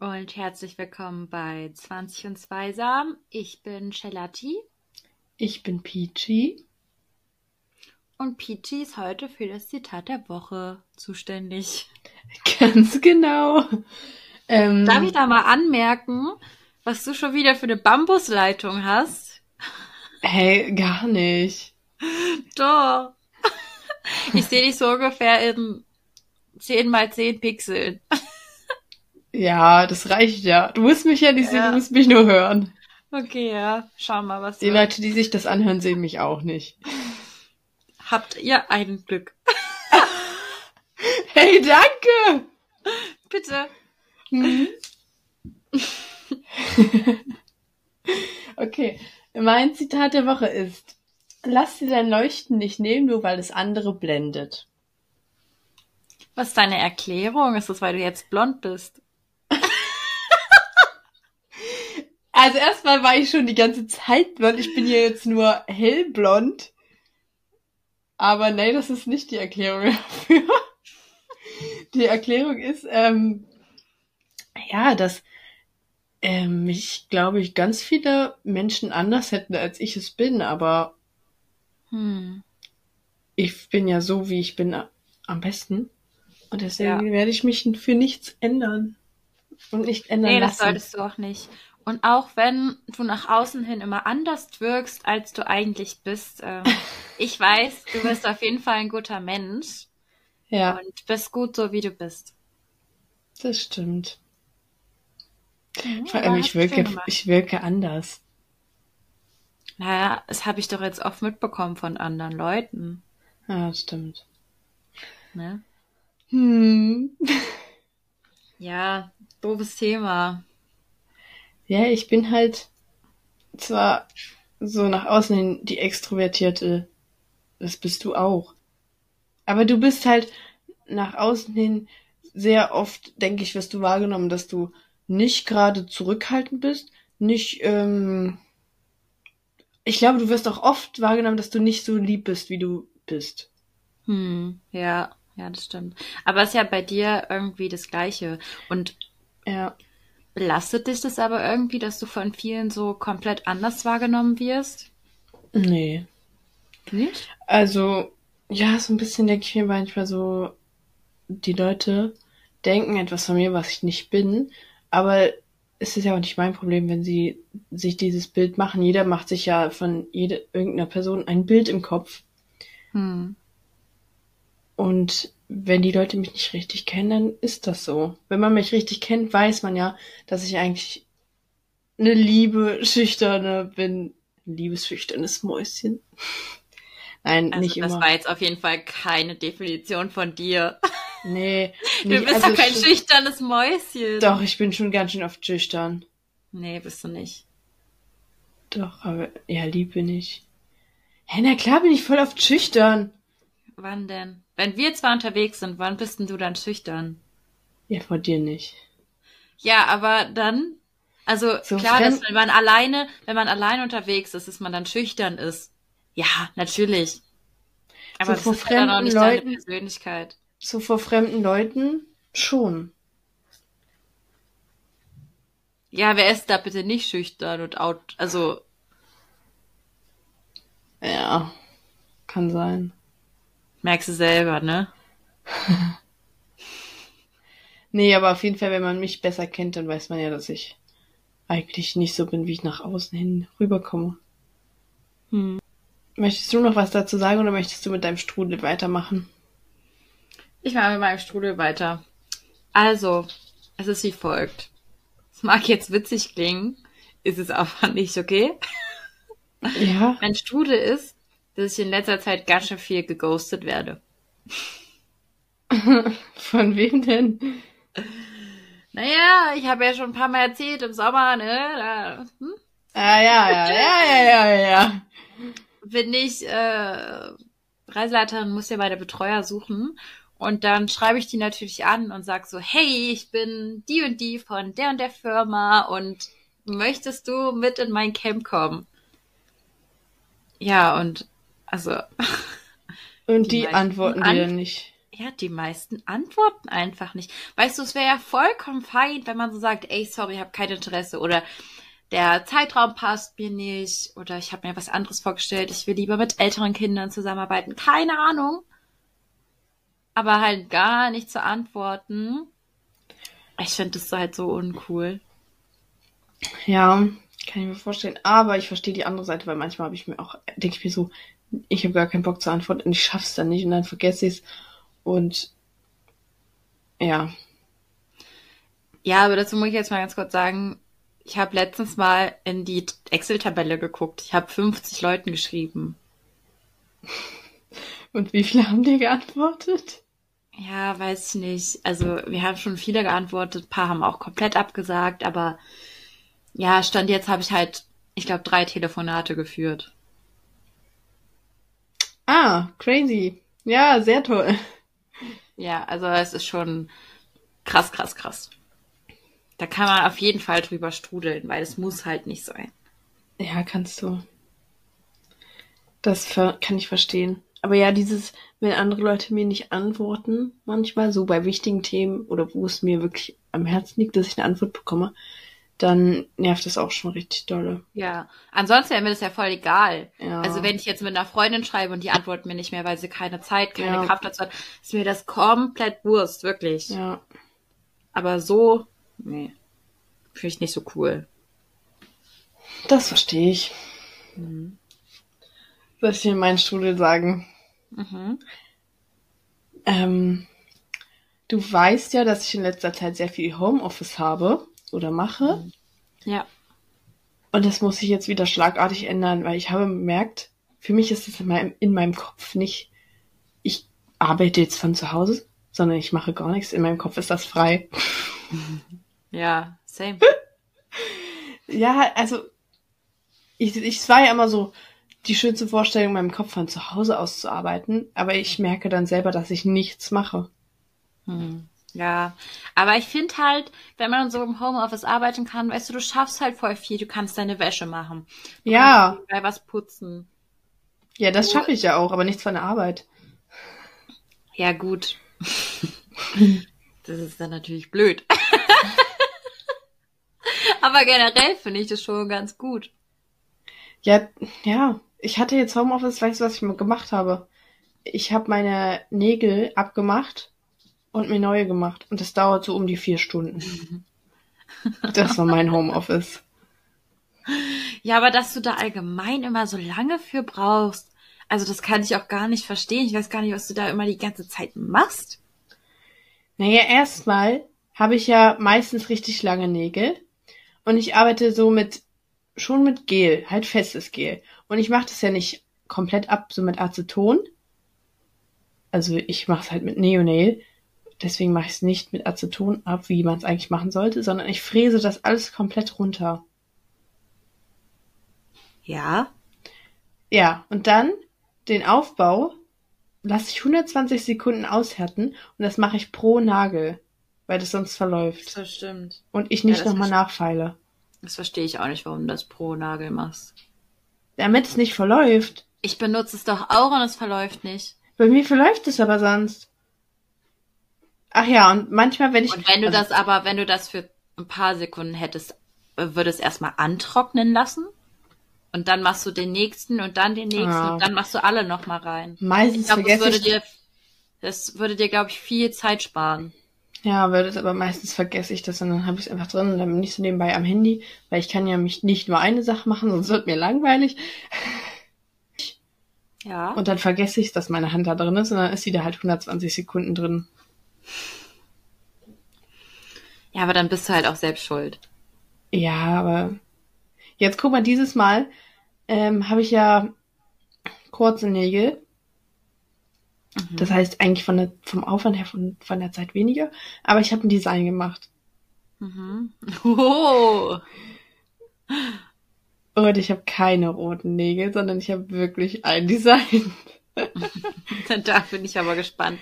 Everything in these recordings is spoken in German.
Und herzlich willkommen bei 20 und Zweisam. Ich bin Shelati Ich bin Peachy. und Peachy ist heute für das Zitat der Woche zuständig. Ganz genau. Ähm, Darf ich da mal anmerken, was du schon wieder für eine Bambusleitung hast? Hey, gar nicht. Doch. Ich sehe dich so ungefähr in 10 mal 10 Pixeln. Ja, das reicht ja. Du musst mich ja nicht sehen, Ja. du musst mich nur hören. Okay, ja. Schau mal, was Die du... Leute, die sich das anhören, sehen mich auch nicht. Habt ihr ein Glück. Hey, danke! Bitte. Hm. okay, mein Zitat der Woche ist: Lass dir dein Leuchten nicht nehmen, nur weil es andere blendet. Was ist deine Erklärung? Ist das, weil du jetzt blond bist? Also erstmal war ich schon die ganze Zeit blond. Ich bin ja jetzt nur hellblond. Aber nein, das ist nicht die Erklärung dafür. Die Erklärung ist, ähm, ja, dass ähm, mich, glaube ich, ganz viele Menschen anders hätten, als ich es bin. Aber Hm. ich bin ja so, wie ich bin, am besten. Und deswegen Ja. werde ich mich für nichts ändern. Und nicht ändern Nee, das lassen. solltest du auch nicht. Und auch wenn du nach außen hin immer anders wirkst, als du eigentlich bist, ähm, ich weiß, du bist auf jeden Fall ein guter Mensch Ja, und bist gut so, wie du bist. das stimmt. Mhm, Vor allem, ich wirke, ich wirke anders. Naja, das habe ich doch jetzt oft mitbekommen von anderen Leuten. Ja, das stimmt. Ne? Hm. Ja, doofes Thema. Ja, ich bin halt zwar so nach außen hin die Extrovertierte. Das bist du auch. Aber du bist halt nach außen hin sehr oft, denke ich, wirst du wahrgenommen, dass du nicht gerade zurückhaltend bist, nicht, ähm, ich glaube, du wirst auch oft wahrgenommen, dass du nicht so lieb bist, wie du bist. Hm, ja, ja, das stimmt. Aber es ist ja bei dir irgendwie das Gleiche. Und Ja. Belastet dich das aber irgendwie, dass du von vielen so komplett anders wahrgenommen wirst? Nee. Nicht? Also, ja, so ein bisschen denke ich mir manchmal so, die Leute denken etwas von mir, was ich nicht bin, aber es ist ja auch nicht mein Problem, wenn sie sich dieses Bild machen. Jeder macht sich ja von jede, irgendeiner Person ein Bild im Kopf. Hm. Und wenn die Leute mich nicht richtig kennen, dann ist das so. Wenn man mich richtig kennt, weiß man ja, dass ich eigentlich eine liebe, schüchterne bin. Liebes, schüchternes Mäuschen. Nein, Also nicht das immer. war jetzt auf jeden Fall keine Definition von dir. Nee, Du nicht, bist also doch kein schüchternes Mäuschen. Doch, ich bin schon ganz schön oft schüchtern. Nee, bist du nicht. Doch, aber ja, lieb bin ich. Hä, na klar bin ich voll oft schüchtern. Wann denn? Wenn wir zwar unterwegs sind, wann bist denn du dann schüchtern? Ja, vor dir nicht. Ja, aber dann, also So klar, dass wenn man alleine, wenn man alleine unterwegs ist, dass man dann schüchtern ist. Ja, natürlich. Aber So vor fremden deine Leuten- Persönlichkeit. So vor fremden Leuten schon. Ja, wer ist da bitte nicht schüchtern und out, also, Ja, kann sein. Merkst du selber, ne? Nee, aber auf jeden Fall, wenn man mich besser kennt, dann weiß man ja, dass ich eigentlich nicht so bin, wie ich nach außen hin rüberkomme. Hm. Möchtest du noch was dazu sagen oder möchtest du mit deinem Strudel weitermachen? Ich mache mit meinem Strudel weiter. Also, es ist wie folgt. Es mag jetzt witzig klingen, ist es aber nicht, okay? Ja. Mein Strudel ist, dass ich in letzter Zeit ganz schön viel geghostet werde. Von wem denn? Naja, ich habe ja schon ein paar Mal erzählt im Sommer, ne? Da hm, Ah, ja, ja, ja, ja, ja, ja. bin ich äh, Reiseleiterin, muss ja bei der Betreuer suchen. Und dann schreibe ich die natürlich an und sag so, hey, ich bin die und die von der und der Firma und möchtest du mit in mein Camp kommen? Ja, und also Und Die die antworten an- dir nicht. ja, die meisten antworten einfach nicht. Weißt du, es wäre ja vollkommen fein, wenn man so sagt, ey, sorry, ich habe kein Interesse oder der Zeitraum passt mir nicht oder ich habe mir was anderes vorgestellt, ich will lieber mit älteren Kindern zusammenarbeiten, keine Ahnung. Aber halt gar nicht zu antworten. Ich finde das halt so uncool. Ja, kann ich mir vorstellen. Aber ich verstehe die andere Seite, weil manchmal habe ich mir auch, denke ich mir so, ich habe gar keinen Bock zu antworten und ich schaff's dann nicht und dann vergesse ich's. Und ja. Ja, aber dazu muss ich jetzt mal ganz kurz sagen, ich habe letztens mal in die Excel-Tabelle geguckt. Ich habe 50 Leuten geschrieben. Und wie viele haben dir geantwortet? Ja, weiß ich nicht. Also wir haben schon viele geantwortet, ein paar haben auch komplett abgesagt, aber ja, stand jetzt habe ich halt, ich glaube, drei Telefonate geführt. Ah, crazy. Ja, sehr toll. Ja, also es ist schon krass, krass, krass. Da kann man auf jeden Fall drüber strudeln, weil es muss halt nicht sein. Ja, kannst du. Das kann ich verstehen. Aber ja, dieses, wenn andere Leute mir nicht antworten, manchmal so bei wichtigen Themen oder wo es mir wirklich am Herzen liegt, dass ich eine Antwort bekomme, dann nervt das auch schon richtig dolle. Ja, ansonsten wäre mir das ja voll egal. Ja. Also wenn ich jetzt mit einer Freundin schreibe und die antwortet mir nicht mehr, weil sie keine Zeit, keine Ja. Kraft dazu hat, ist mir das komplett Wurst, wirklich. Ja. Aber so, nee, finde ich nicht so cool. Das verstehe ich. Mhm. Soll ich dir meinen Strudel sagen? Mhm. Ähm, du weißt ja, dass ich in letzter Zeit sehr viel Homeoffice habe oder mache. Ja. Und das muss sich jetzt wieder schlagartig ändern, weil ich habe bemerkt, für mich ist es in meinem, in meinem Kopf nicht, ich arbeite jetzt von zu Hause, sondern ich mache gar nichts. In meinem Kopf ist das frei. Ja, same. Ja, also ich, ich es war ja immer so die schönste Vorstellung, in meinem Kopf von zu Hause aus zu arbeiten, aber ich merke dann selber, dass ich nichts mache. Hm. Ja, aber ich finde halt, wenn man so im Homeoffice arbeiten kann, weißt du, du schaffst halt voll viel. Du kannst deine Wäsche machen. Du Ja. kannst bei was putzen. Ja, das schaffe ich ja auch, aber nichts von der Arbeit. Ja, gut. das ist dann natürlich blöd. aber generell finde ich das schon ganz gut. Ja, ja. Ich hatte jetzt Homeoffice, weißt du, was ich mal gemacht habe? Ich habe meine Nägel abgemacht und mir neue gemacht. Und das dauert so um die vier Stunden. Das war mein Homeoffice. Ja, aber dass du da allgemein immer so lange für brauchst, also das kann ich auch gar nicht verstehen. Ich weiß gar nicht, was du da immer die ganze Zeit machst. Naja, erstmal habe ich ja meistens richtig lange Nägel. Und ich arbeite so mit, schon mit Gel, halt festes Gel. Und ich mache das ja nicht komplett ab, so mit Aceton. Also ich mache es halt mit Neonail. Deswegen mache ich es nicht mit Aceton ab, wie man es eigentlich machen sollte, sondern ich fräse das alles komplett runter. Ja. Ja, und dann den Aufbau lasse ich 120 Sekunden aushärten und das mache ich pro Nagel, weil das sonst verläuft. Das stimmt. Und ich nicht Ja, nochmal nachfeile. Das verstehe ich auch nicht, warum du das pro Nagel machst. Damit es nicht verläuft. Ich benutze es doch auch und es verläuft nicht. Bei mir verläuft es aber sonst. Ach ja, und manchmal, wenn ich. Und wenn du also, das aber, wenn du das für ein paar Sekunden hättest, äh, würdest erstmal antrocknen lassen. Und dann machst du den nächsten und dann den nächsten Ah. und dann machst du alle nochmal rein. Ich Meistens glaube, das vergesse würde ich. dir, das würde dir, glaube ich, viel Zeit sparen. Ja, würde es aber meistens vergesse ich das und dann habe ich es einfach drin und dann bin ich so nebenbei am Handy, weil ich kann ja mich nicht nur eine Sache machen, sonst wird mir langweilig. Ja. Und dann vergesse ich, dass meine Hand da drin ist und dann ist sie da halt 120 Sekunden drin. Ja, aber dann bist du halt auch selbst schuld. Ja, aber jetzt guck mal, dieses Mal ähm, habe ich ja kurze Nägel. Mhm. Das heißt eigentlich von der, vom Aufwand her von, von der Zeit weniger, aber ich habe ein Design gemacht. Mhm. Oh. Und ich habe keine roten Nägel, sondern ich habe wirklich ein Design. Da bin ich aber gespannt.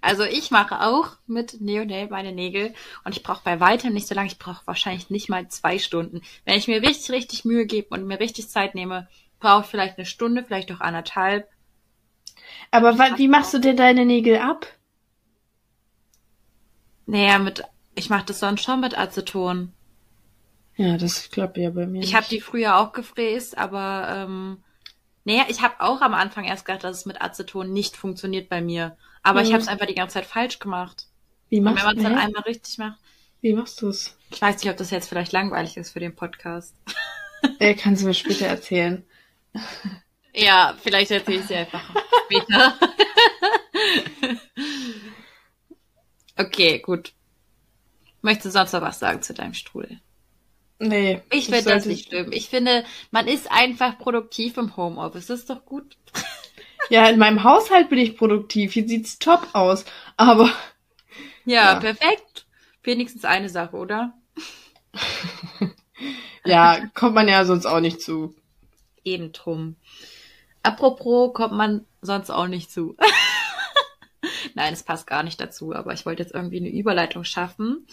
Also ich mache auch mit Neonail meine Nägel und ich brauche bei weitem nicht so lange. Ich brauche wahrscheinlich nicht mal zwei Stunden. Wenn ich mir richtig, richtig Mühe gebe und mir richtig Zeit nehme, brauche ich vielleicht eine Stunde, vielleicht auch anderthalb. Aber wie machst du denn deine Nägel ab? Naja, mit, ich mache das sonst schon mit Aceton. Ja, das klappt ja bei mir. Ich habe die früher auch gefräst, aber ähm, naja, ich habe auch am Anfang erst gedacht, dass es mit Aceton nicht funktioniert bei mir. Aber mhm. ich habe es einfach die ganze Zeit falsch gemacht. Wie machst du wenn man es dann einmal richtig macht. Wie machst du es? Ich weiß nicht, ob das jetzt vielleicht langweilig ist für den Podcast. Äh, kannst du mir später erzählen. Ja, vielleicht erzähle ich sie einfach später. okay, gut. Möchtest du sonst noch was sagen zu deinem Strudel? Nee. Ich finde das nicht schlimm. Ich finde, man ist einfach produktiv im Homeoffice. Das ist doch gut. Ja, in meinem Haushalt bin ich produktiv. Hier sieht's top aus. Aber. Ja, ja. perfekt. Wenigstens eine Sache, oder? ja, kommt man ja sonst auch nicht zu. Eben drum. Apropos kommt man sonst auch nicht zu. Nein, es passt gar nicht dazu, aber ich wollte jetzt irgendwie eine Überleitung schaffen.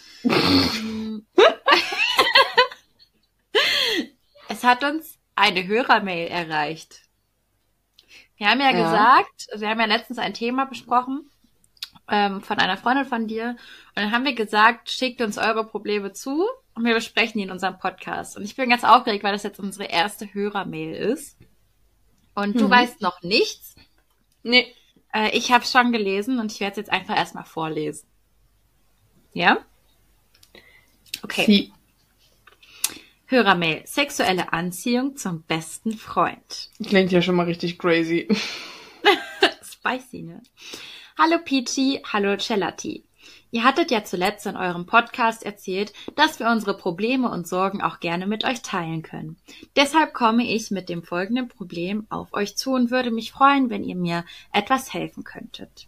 es hat uns eine Hörermail erreicht. Wir haben ja, ja, gesagt, wir haben ja letztens ein Thema besprochen ähm, von einer Freundin von dir und dann haben wir gesagt, schickt uns eure Probleme zu und wir besprechen die in unserem Podcast. Und ich bin ganz aufgeregt, weil das jetzt unsere erste Hörermail ist. Und du mhm. weißt noch nichts? Nee. Äh, ich habe es schon gelesen und ich werde es jetzt einfach erstmal vorlesen. Ja? Okay. Sie. Hörermail. Sexuelle Anziehung zum besten Freund. Klingt ja schon mal richtig crazy. Spicy, ne? Hallo Peachy, hallo Celati. Ihr hattet ja zuletzt in eurem Podcast erzählt, dass wir unsere Probleme und Sorgen auch gerne mit euch teilen können. Deshalb komme ich mit dem folgenden Problem auf euch zu und würde mich freuen, wenn ihr mir etwas helfen könntet.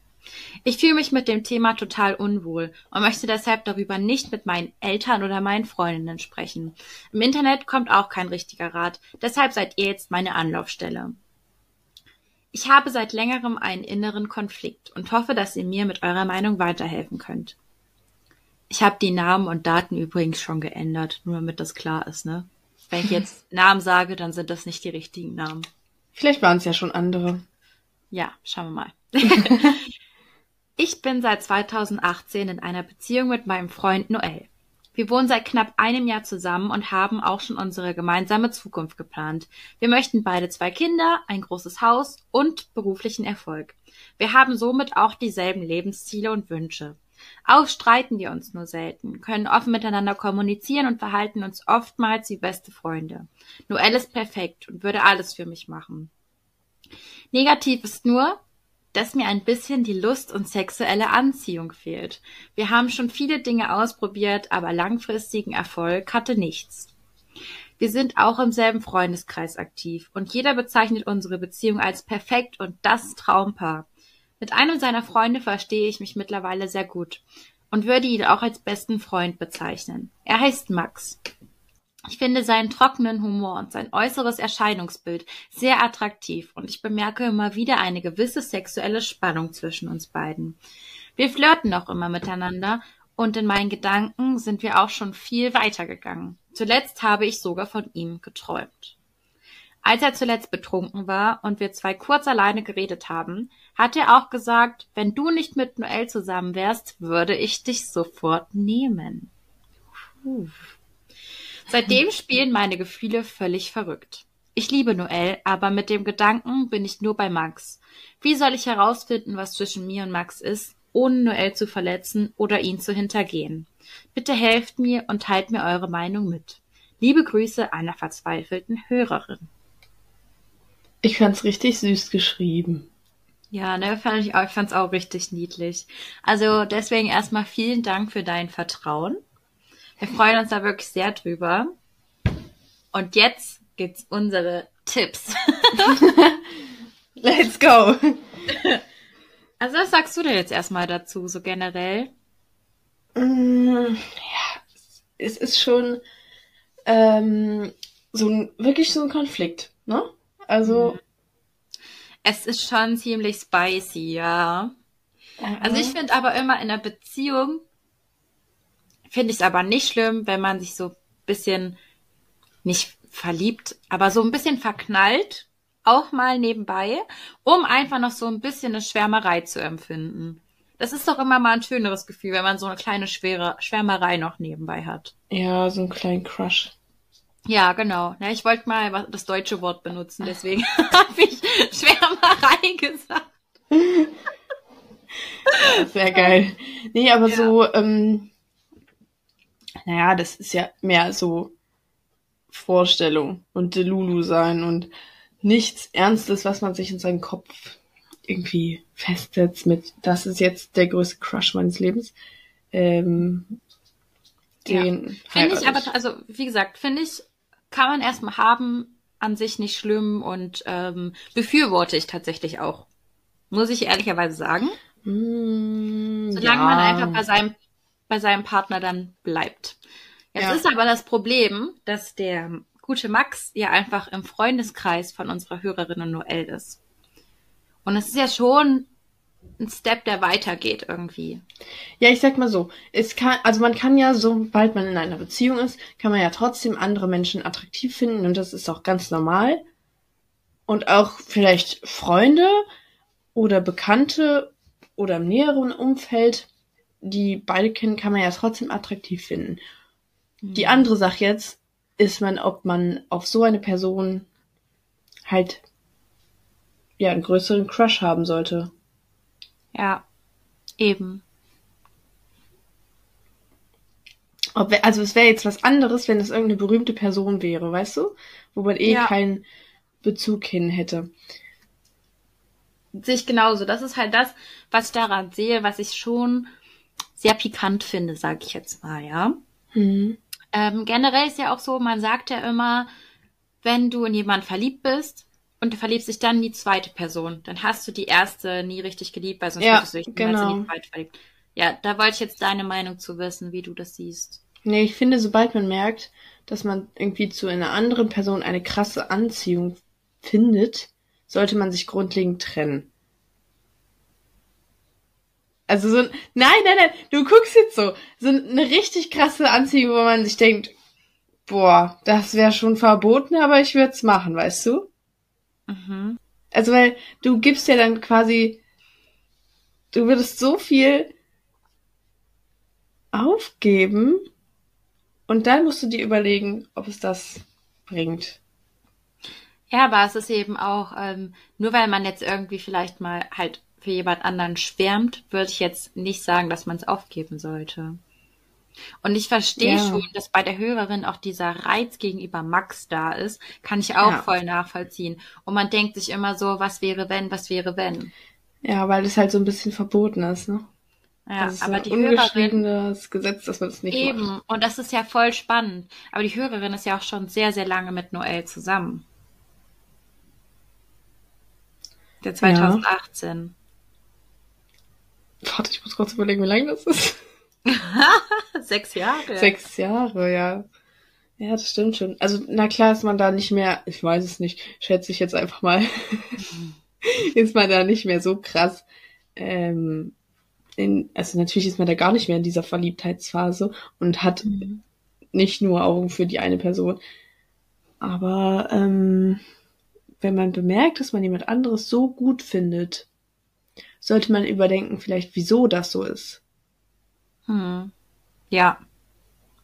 Ich fühle mich mit dem Thema total unwohl und möchte deshalb darüber nicht mit meinen Eltern oder meinen Freundinnen sprechen. Im Internet kommt auch kein richtiger Rat, deshalb seid ihr jetzt meine Anlaufstelle. Ich habe seit längerem einen inneren Konflikt und hoffe, dass ihr mir mit eurer Meinung weiterhelfen könnt. Ich habe die Namen und Daten übrigens schon geändert, nur damit das klar ist, ne? Wenn ich jetzt Namen sage, dann sind das nicht die richtigen Namen. Vielleicht waren es ja schon andere. Ja, schauen wir mal. ich bin seit 2018 in einer Beziehung mit meinem Freund Noel. Wir wohnen seit knapp einem Jahr zusammen und haben auch schon unsere gemeinsame Zukunft geplant. Wir möchten beide zwei Kinder, ein großes Haus und beruflichen Erfolg. Wir haben somit auch dieselben Lebensziele und Wünsche. Auch streiten wir uns nur selten, können offen miteinander kommunizieren und verhalten uns oftmals wie beste Freunde. Noel ist perfekt und würde alles für mich machen. Negativ ist nur, dass mir ein bisschen die Lust und sexuelle Anziehung fehlt. Wir haben schon viele Dinge ausprobiert, aber langfristigen Erfolg hatte nichts. Wir sind auch im selben Freundeskreis aktiv und jeder bezeichnet unsere Beziehung als perfekt und das Traumpaar. Mit einem seiner Freunde verstehe ich mich mittlerweile sehr gut und würde ihn auch als besten Freund bezeichnen. Er heißt Max. Ich finde seinen trockenen Humor und sein äußeres Erscheinungsbild sehr attraktiv und ich bemerke immer wieder eine gewisse sexuelle Spannung zwischen uns beiden. Wir flirten auch immer miteinander und in meinen Gedanken sind wir auch schon viel weitergegangen. Zuletzt habe ich sogar von ihm geträumt. Als er zuletzt betrunken war und wir zwei kurz alleine geredet haben, hat er auch gesagt, wenn du nicht mit Noel zusammen wärst, würde ich dich sofort nehmen. Puh. Seitdem spielen meine Gefühle völlig verrückt. Ich liebe Noel, aber mit dem Gedanken bin ich nur bei Max. Wie soll ich herausfinden, was zwischen mir und Max ist, ohne Noel zu verletzen oder ihn zu hintergehen? Bitte helft mir und teilt mir eure Meinung mit. Liebe Grüße einer verzweifelten Hörerin. Ich fand's richtig süß geschrieben. Ja, ne, fand ich auch, ich fand's auch richtig niedlich. Also deswegen erstmal vielen Dank für dein Vertrauen. Wir freuen uns da wirklich sehr drüber. Und jetzt gibt's unsere Tipps. Let's go. Also was sagst du denn jetzt erstmal dazu, so generell? Mm, ja, es ist schon ähm, so ein, wirklich so ein Konflikt, ne? Also. Mhm. Es ist schon ziemlich spicy, ja. Also ich finde aber immer in einer Beziehung finde ich es aber nicht schlimm, wenn man sich so ein bisschen nicht verliebt, aber so ein bisschen verknallt, auch mal nebenbei, um einfach noch so ein bisschen eine Schwärmerei zu empfinden. das ist doch immer mal ein schöneres Gefühl, wenn man so eine kleine schwere Schwärmerei noch nebenbei hat. Ja, so einen kleinen Crush. Ja, genau. Ja, ich wollte mal das deutsche Wort benutzen, deswegen habe ich Schwärmerei gesagt. Sehr geil. Nee, aber ja. so, ähm, naja, das ist ja mehr so Vorstellung und Delulu sein und nichts Ernstes, was man sich in seinen Kopf irgendwie festsetzt mit, das ist jetzt der größte Crush meines Lebens. Ähm, den ja. Finde ich aber, also wie gesagt, finde ich, kann man erstmal haben, an sich nicht schlimm und ähm, befürworte ich tatsächlich auch. Muss ich ehrlicherweise sagen. Mm, Solange ja. man einfach bei seinem, bei seinem Partner dann bleibt. Jetzt ja. ist aber das Problem, dass der gute Max ja einfach im Freundeskreis von unserer Hörerin Noel ist. Und es ist ja schon ein Step, der weitergeht irgendwie. Ja, ich sag mal so, es kann, also man kann ja, sobald man in einer Beziehung ist, kann man ja trotzdem andere Menschen attraktiv finden und das ist auch ganz normal. Und auch vielleicht Freunde oder Bekannte oder im näheren Umfeld, die beide kennen, kann man ja trotzdem attraktiv finden. Die mhm. andere Sache jetzt ist man, ob man auf so eine Person halt ja einen größeren Crush haben sollte. Ja, eben. Ob, also es wäre jetzt was anderes, wenn es irgendeine berühmte Person wäre, weißt du? Wo man eh ja. keinen Bezug hin hätte. Sehe ich genauso. Das ist halt das, was ich daran sehe, was ich schon sehr pikant finde, sage ich jetzt mal, ja. Mhm. Ähm, generell ist ja auch so, man sagt ja immer, wenn du in jemanden verliebt bist und du verliebst dich dann in die zweite Person, dann hast du die erste nie richtig geliebt, weil sonst ja, würdest du dich genau. in die zweite verliebt. Ja, da wollte ich jetzt deine Meinung zu wissen, wie du das siehst. Nee, ich finde, sobald man merkt, dass man irgendwie zu einer anderen Person eine krasse Anziehung findet, sollte man sich grundlegend trennen. Also so, nein, nein, nein, du guckst jetzt so, so eine richtig krasse Anziehung, wo man sich denkt, boah, das wäre schon verboten, aber ich würde es machen, weißt du? Mhm. Also weil du gibst ja dann quasi, du würdest so viel aufgeben und dann musst du dir überlegen, ob es das bringt. Ja, aber es ist eben auch, ähm, nur weil man jetzt irgendwie vielleicht mal halt für jemand anderen schwärmt, würde ich jetzt nicht sagen, dass man es aufgeben sollte. Und ich verstehe ja. schon, dass bei der Hörerin auch dieser Reiz gegenüber Max da ist, kann ich auch ja. voll nachvollziehen. Und man denkt sich immer so, was wäre wenn, was wäre wenn. Ja, weil es halt so ein bisschen verboten ist, ne? Ja, das ist aber die Hörerin Gesetz, dass man das nicht eben. macht. Und das ist ja voll spannend. Aber die Hörerin ist ja auch schon sehr, sehr lange mit Noel zusammen. Der 2018. Warte, ich muss kurz überlegen, wie lange das ist. Sechs Jahre. Sechs Jahre, ja. Ja, das stimmt schon. Also, na klar ist man da nicht mehr, ich weiß es nicht, schätze ich jetzt einfach mal, ist man da nicht mehr so krass. Ähm, in, also natürlich ist man da gar nicht mehr in dieser Verliebtheitsphase und hat mhm. nicht nur Augen für die eine Person. Aber ähm, wenn man bemerkt, dass man jemand anderes so gut findet, sollte man überdenken, vielleicht wieso das so ist. Hm. Ja,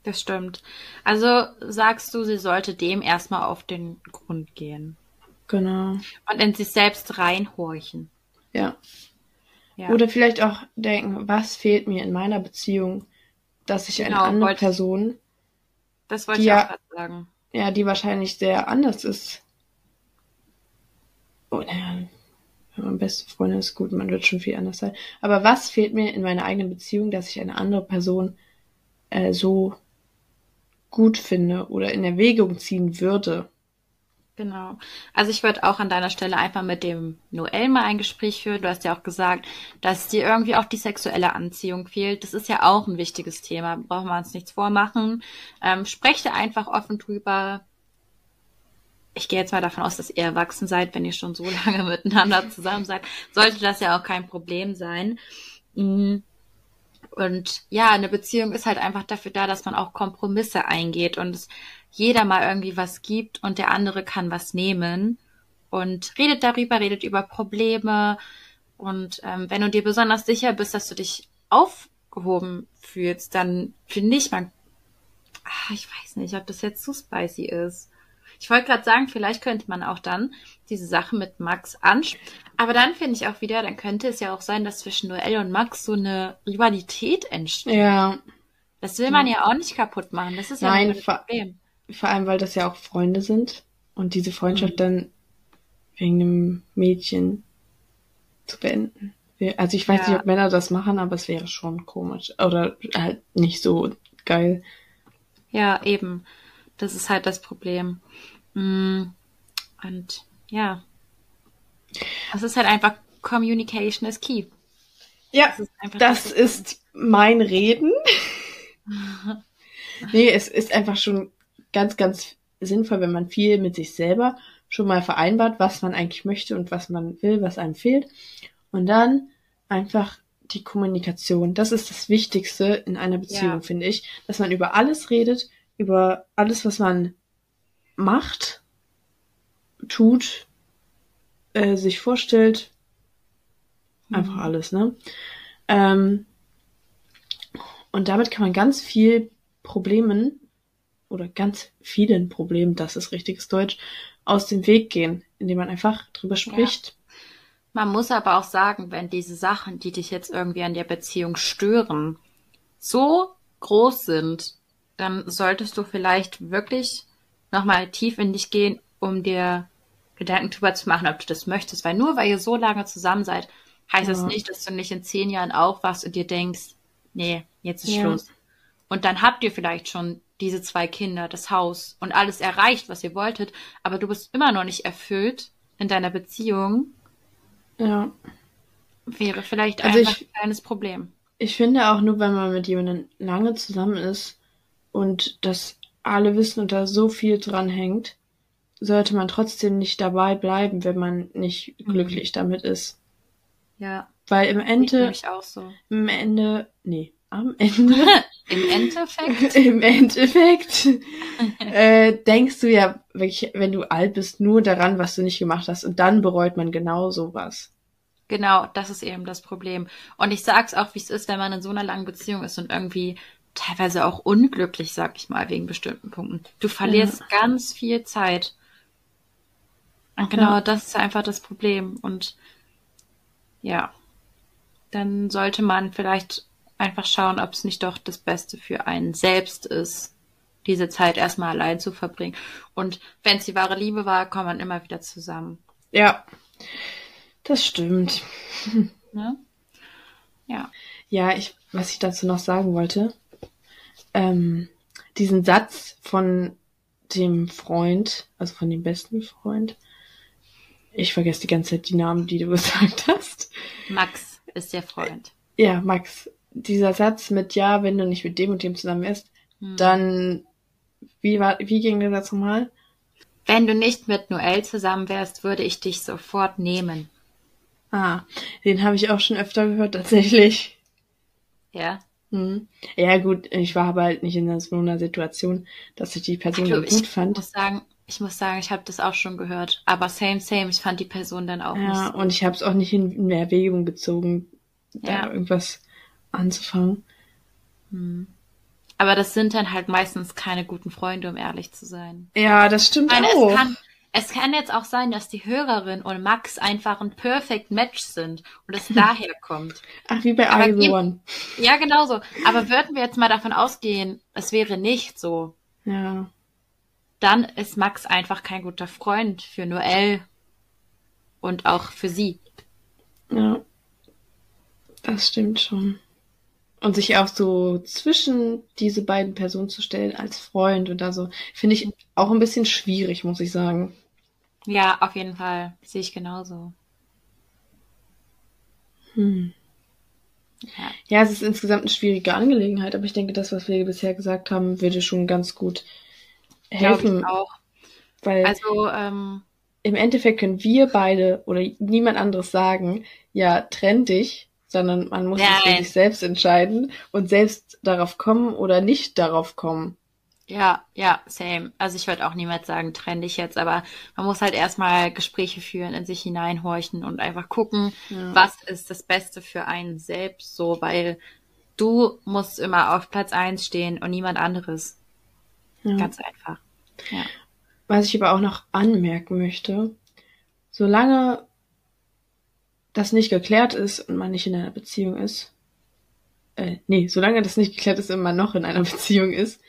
das stimmt. Also sagst du, sie sollte dem erstmal auf den Grund gehen. Genau. Und in sich selbst reinhorchen. Ja. ja. Oder vielleicht auch denken, was fehlt mir in meiner Beziehung, dass ich genau, eine andere wollte, Person. Das wollte ich ja, auch sagen. Ja, die wahrscheinlich sehr anders ist. Wenn man beste Freundin ist, gut, man wird schon viel anders sein. Aber was fehlt mir in meiner eigenen Beziehung, dass ich eine andere Person äh, so gut finde oder in Erwägung ziehen würde? Genau. Also ich würde auch an deiner Stelle einfach mit dem Noel mal ein Gespräch führen. Du hast ja auch gesagt, dass dir irgendwie auch die sexuelle Anziehung fehlt. Das ist ja auch ein wichtiges Thema. Brauchen wir uns nichts vormachen. Ähm, spreche einfach offen drüber ich gehe jetzt mal davon aus, dass ihr erwachsen seid, wenn ihr schon so lange miteinander zusammen seid, sollte das ja auch kein Problem sein. Mm. Und ja, eine Beziehung ist halt einfach dafür da, dass man auch Kompromisse eingeht und es jeder mal irgendwie was gibt und der andere kann was nehmen und redet darüber, redet über Probleme Und ähm, wenn du dir besonders sicher bist, dass du dich aufgehoben fühlst, dann finde ich, man, ach, ich weiß nicht, ob das jetzt zu spicy ist. Ich wollte gerade sagen, vielleicht könnte man auch dann diese Sache mit Max ansprechen. Aber dann finde ich auch wieder, dann könnte es ja auch sein, dass zwischen Noelle und Max so eine Rivalität entsteht. Ja. Das will man ja auch nicht kaputt machen. Das ist ja Nein, ein vor, Problem. vor allem, weil das ja auch Freunde sind und diese Freundschaft Mhm. dann wegen einem Mädchen zu beenden. Also ich weiß Ja. nicht, ob Männer das machen, aber es wäre schon komisch. Oder halt nicht so geil. Ja, eben. Das ist halt das Problem. Mm, Und ja. Es ist halt einfach Communication is key. Ja, Das ist das das- ist mein Reden. nee, es ist einfach schon ganz, ganz sinnvoll, wenn man viel mit sich selber schon mal vereinbart, was man eigentlich möchte und was man will, was einem fehlt. Und dann einfach die Kommunikation. Das ist das Wichtigste in einer Beziehung, Ja. finde ich. Dass man über alles redet, über alles, was man macht, tut, äh, sich vorstellt. Einfach Mhm. alles, ne? Ähm, und damit kann man ganz viel Problemen oder ganz vielen Problemen, das ist richtiges Deutsch, aus dem Weg gehen, indem man einfach drüber spricht. Man muss aber auch sagen, wenn diese Sachen, die dich jetzt irgendwie an der Beziehung stören, so groß sind, dann solltest du vielleicht wirklich nochmal tief in dich gehen, um dir Gedanken drüber zu machen, ob du das möchtest. Weil nur weil ihr so lange zusammen seid, heißt das Ja. nicht, dass du nicht in zehn Jahren aufwachst und dir denkst, nee, jetzt ist Ja. Schluss. Und dann habt ihr vielleicht schon diese zwei Kinder, das Haus und alles erreicht, was ihr wolltet, aber du bist immer noch nicht erfüllt in deiner Beziehung Ja. Wäre vielleicht Also einfach ich- ein kleines Problem. Ich finde auch nur, wenn man mit jemandem lange zusammen ist und das alle wissen und da so viel dran hängt, sollte man trotzdem nicht dabei bleiben, wenn man nicht Mhm. glücklich damit ist. Ja, Weil im Ende, so. im Ende, nee, am Ende, Im Endeffekt, im Endeffekt, äh, denkst du ja wirklich, wenn du alt bist, nur daran, was du nicht gemacht hast und dann bereut man genau sowas. genau, das ist eben das Problem. Und ich sag's auch, wie es ist, wenn man in so einer langen Beziehung ist und irgendwie teilweise auch unglücklich, sag ich mal, wegen bestimmten Punkten. Du verlierst ganz viel Zeit. Und genau Ja. das ist einfach das Problem. Und ja, dann sollte man vielleicht einfach schauen, ob es nicht doch das Beste für einen selbst ist, diese Zeit erstmal allein zu verbringen. Und wenn es die wahre Liebe war, kommt man immer wieder zusammen. Ja, das stimmt. Ne? Ja. Ja, ich, was ich dazu noch sagen wollte, ähm, diesen Satz von dem Freund, also von dem besten Freund, ich vergesse die ganze Zeit die Namen, die du gesagt hast. Max ist der Freund. Ja, Max, dieser Satz mit ja, wenn du nicht mit dem und dem zusammen wärst, Hm. dann, wie war, wie ging der Satz nochmal? Wenn du nicht mit Noel zusammen wärst, würde ich dich sofort nehmen. Ah, den habe ich auch schon öfter gehört, tatsächlich. Ja. Hm. Ja, gut, ich war aber halt nicht in so einer Situation, dass ich die Person Du, dann gut ich fand. muss sagen, ich muss sagen, ich habe das auch schon gehört. Aber same, same. Ich fand die Person dann auch Ja, nicht. und ich habe es auch nicht in, in Erwägung gezogen, da Ja. irgendwas anzufangen. Hm. Aber das sind dann halt meistens keine guten Freunde, um ehrlich zu sein. Ja, das stimmt Ich meine, auch. es kann, es kann jetzt auch sein, dass die Hörerin und Max einfach ein Perfect Match sind und es daher kommt. Ach, wie bei Aber I The gib- One. Ja, genau so. Aber würden wir jetzt mal davon ausgehen, es wäre nicht so, Ja. dann ist Max einfach kein guter Freund für Noel und auch für sie. Ja. Das stimmt schon. Und sich auch so zwischen diese beiden Personen zu stellen als Freund oder so, finde ich auch ein bisschen schwierig, muss ich sagen. Ja, auf jeden Fall. Sehe ich genauso. Hm. Ja. Ja, es ist insgesamt eine schwierige Angelegenheit, aber ich denke, das, was wir bisher gesagt haben, würde schon ganz gut helfen. ich auch. Weil Also, ähm, im Endeffekt können wir beide oder niemand anderes sagen, ja, trenn dich, sondern man muss es für sich selbst entscheiden und selbst darauf kommen oder nicht darauf kommen. Ja, ja, same. Also ich würde auch niemals sagen, trenn dich jetzt, aber man muss halt erstmal Gespräche führen, in sich hineinhorchen und einfach gucken, Ja. was ist das Beste für einen selbst so, weil du musst immer auf Platz eins stehen und niemand anderes. Ja. Ganz einfach. Ja. Was ich aber auch noch anmerken möchte, solange das nicht geklärt ist und man nicht in einer Beziehung ist, äh, nee, solange das nicht geklärt ist und man noch in einer Beziehung ist,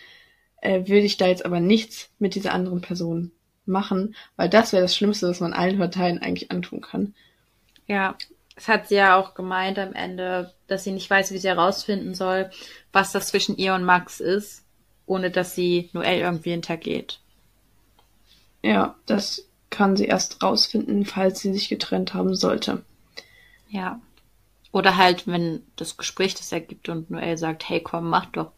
äh, würde ich da jetzt aber nichts mit dieser anderen Person machen, weil das wäre das Schlimmste, was man allen Parteien eigentlich antun kann. Ja, das hat sie ja auch gemeint am Ende, dass sie nicht weiß, wie sie herausfinden soll, was das zwischen ihr und Max ist, ohne dass sie Noel irgendwie hintergeht. Ja, das kann sie erst rausfinden, falls sie sich getrennt haben sollte. Ja. Oder halt, wenn das Gespräch das ergibt und Noel sagt, hey komm, mach doch.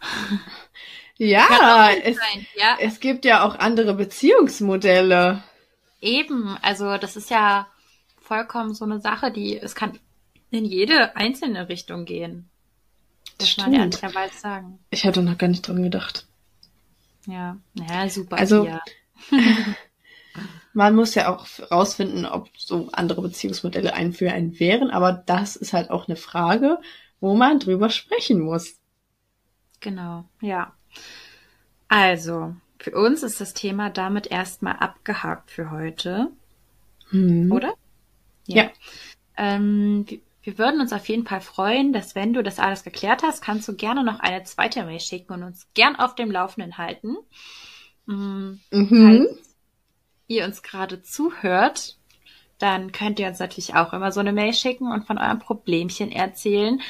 Ja, es, ja, es gibt ja auch andere Beziehungsmodelle. eben. Also das ist ja vollkommen so eine Sache, die, es kann in jede einzelne Richtung gehen. Man Stimmt. ehrlicherweise sagen. Ich hatte noch gar nicht dran gedacht. Ja, naja, super. Also-. Man muss ja auch rausfinden, ob so andere Beziehungsmodelle einen für einen wären, aber das ist halt auch eine Frage, wo man drüber sprechen muss. Genau, ja. Also, für uns ist das Thema damit erstmal abgehakt für heute, Hm. oder? Ja. Ähm, wir, würden uns auf jeden Fall freuen, dass wenn du das alles geklärt hast, kannst du gerne noch eine zweite Mail schicken und uns gern auf dem Laufenden halten. Mm, Mhm. Falls ihr uns gerade zuhört, dann könnt ihr uns natürlich auch immer so eine Mail schicken und von eurem Problemchen erzählen.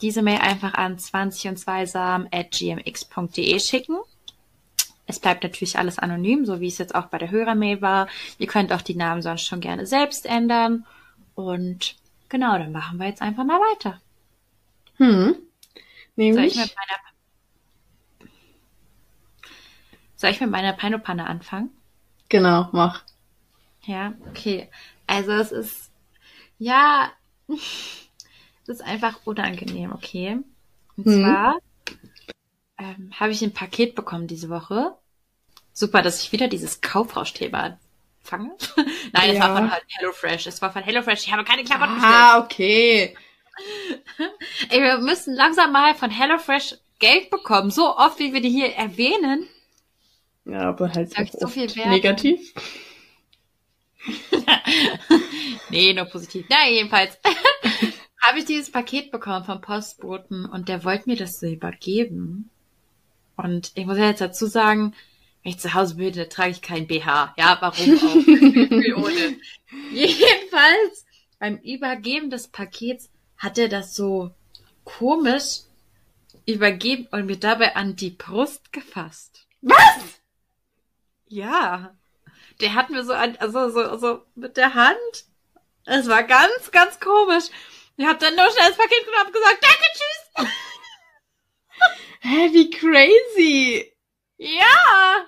Diese Mail einfach an 20 und 2 at gmx.de schicken. Es bleibt natürlich alles anonym, so wie es jetzt auch bei der Hörermail war. Ihr könnt auch die Namen sonst schon gerne selbst ändern. Und genau, dann machen wir jetzt einfach mal weiter. Hm. Soll Nämlich, ich mit meiner, soll ich mit meiner Pinopanne anfangen? genau, mach. Ja, okay. Also es ist, ja, es ist einfach unangenehm, okay. Und Mhm. zwar ähm, habe ich ein Paket bekommen diese Woche. Super, dass ich wieder dieses Kaufrauschthema fange. Nein, es Ja. war von HelloFresh. Es war von HelloFresh. Ich habe keine Klamotten bestellt. Ah, okay. Ey, wir müssen langsam mal von HelloFresh Geld bekommen. So oft, wie wir die hier erwähnen. Ja, aber halt auch so viel Werbung? negativ. Nee, nur positiv. Na, jedenfalls habe ich dieses Paket bekommen vom Postboten und der wollte mir das so übergeben. Und ich muss ja jetzt dazu sagen, wenn ich zu Hause bin, dann trage ich kein BH. Ja, warum auch? Ohne. Jedenfalls, beim Übergeben des Pakets hat er das so komisch übergeben und mir dabei an die Brust gefasst. Was? Ja. Der hat mir so an, also so, so mit der Hand. Es war ganz, ganz komisch. Ich habe dann nur schnell das Paket genommen und gesagt, danke, tschüss. Hä, wie crazy. Ja.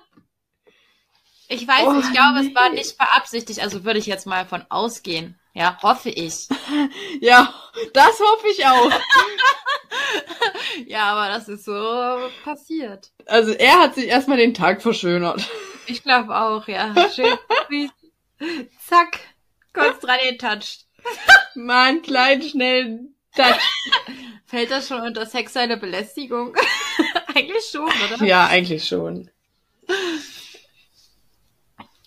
Ich weiß, Oh, ich glaube, es war nee. nicht beabsichtigt, also würde ich jetzt mal von ausgehen. Ja, hoffe ich. Ja, das hoffe ich auch. Ja, aber das ist so passiert. Also er hat sich erstmal den Tag verschönert. Ich glaube auch, ja. Schön. Zack. Kurz dran getoucht. Mal einen kleinen, schnellen Touch. Fällt das schon unter sexuelle Belästigung? Eigentlich schon, oder? Ja, eigentlich schon.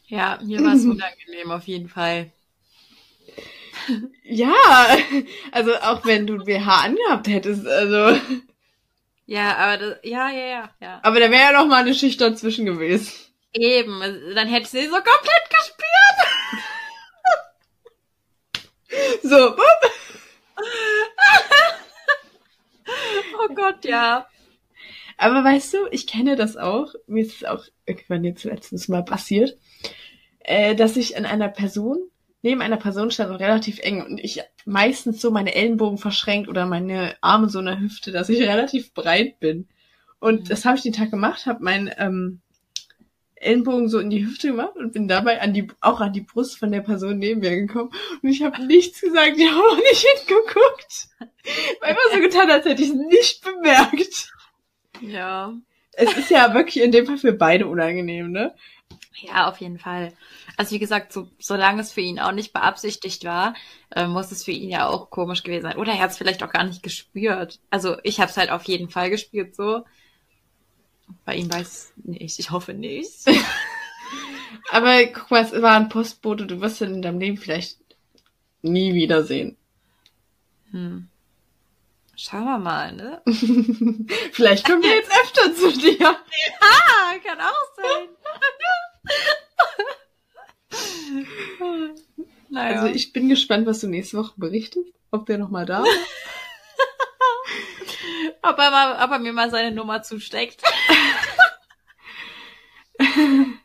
Ja, mir war es unangenehm auf jeden Fall. Ja, also auch wenn du ein BH angehabt hättest, also. Ja, aber das, ja, ja, ja, ja. Aber da wäre ja noch mal eine Schicht dazwischen gewesen. Eben, also dann hätte ich sie so komplett gespürt. So. Oh Gott, ja. aber weißt du, ich kenne das auch. Mir ist es auch irgendwann jetzt letztens mal passiert, äh, dass ich an einer Person, neben einer Person stand und relativ eng und ich meistens so meine Ellenbogen verschränkt oder meine Arme so in der Hüfte, dass ich relativ breit bin. Und Mhm. das habe ich den Tag gemacht, habe meinen ähm, Ellenbogen so in die Hüfte gemacht und bin dabei an die, auch an die Brust von der Person neben mir gekommen. Und ich habe nichts gesagt, ich habe auch nicht hingeguckt. Weil immer so getan, als hätte ich es nicht bemerkt. Ja. es ist ja wirklich in dem Fall für beide unangenehm, ne? Ja, auf jeden Fall. Also wie gesagt, so, solange es für ihn auch nicht beabsichtigt war, äh, muss es für ihn ja auch komisch gewesen sein. Oder er hat es vielleicht auch gar nicht gespürt. Also ich habe es halt auf jeden Fall gespürt so. Bei ihm weiß ich nicht. Ich hoffe nicht. Aber guck mal, es war ein Postbote. Du wirst ihn in deinem Leben vielleicht nie wiedersehen. Hm. Schauen wir mal, ne? vielleicht kommt er jetzt öfter zu dir. Ja, kann auch sein. naja. Also ich bin gespannt, was du nächste Woche berichtest. Ob der nochmal da ist. ob, er mal, ob er mir mal seine Nummer zusteckt.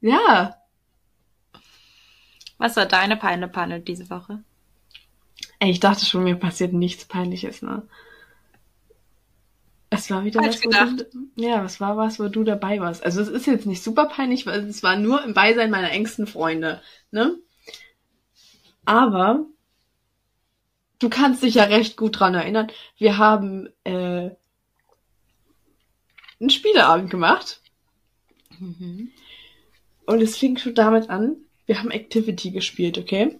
ja. Was war deine Peine Panne diese Woche? Ey, ich dachte schon, mir passiert nichts Peinliches, ne? Es war wieder Falsch was, wo du, ja, was war was, wo du dabei warst. Also es ist jetzt nicht super peinlich, weil es war nur im Beisein meiner engsten Freunde, ne? Aber du kannst dich ja recht gut dran erinnern. Wir haben äh, einen Spieleabend gemacht Mhm. und es fing schon damit an. Wir haben Activity gespielt, okay?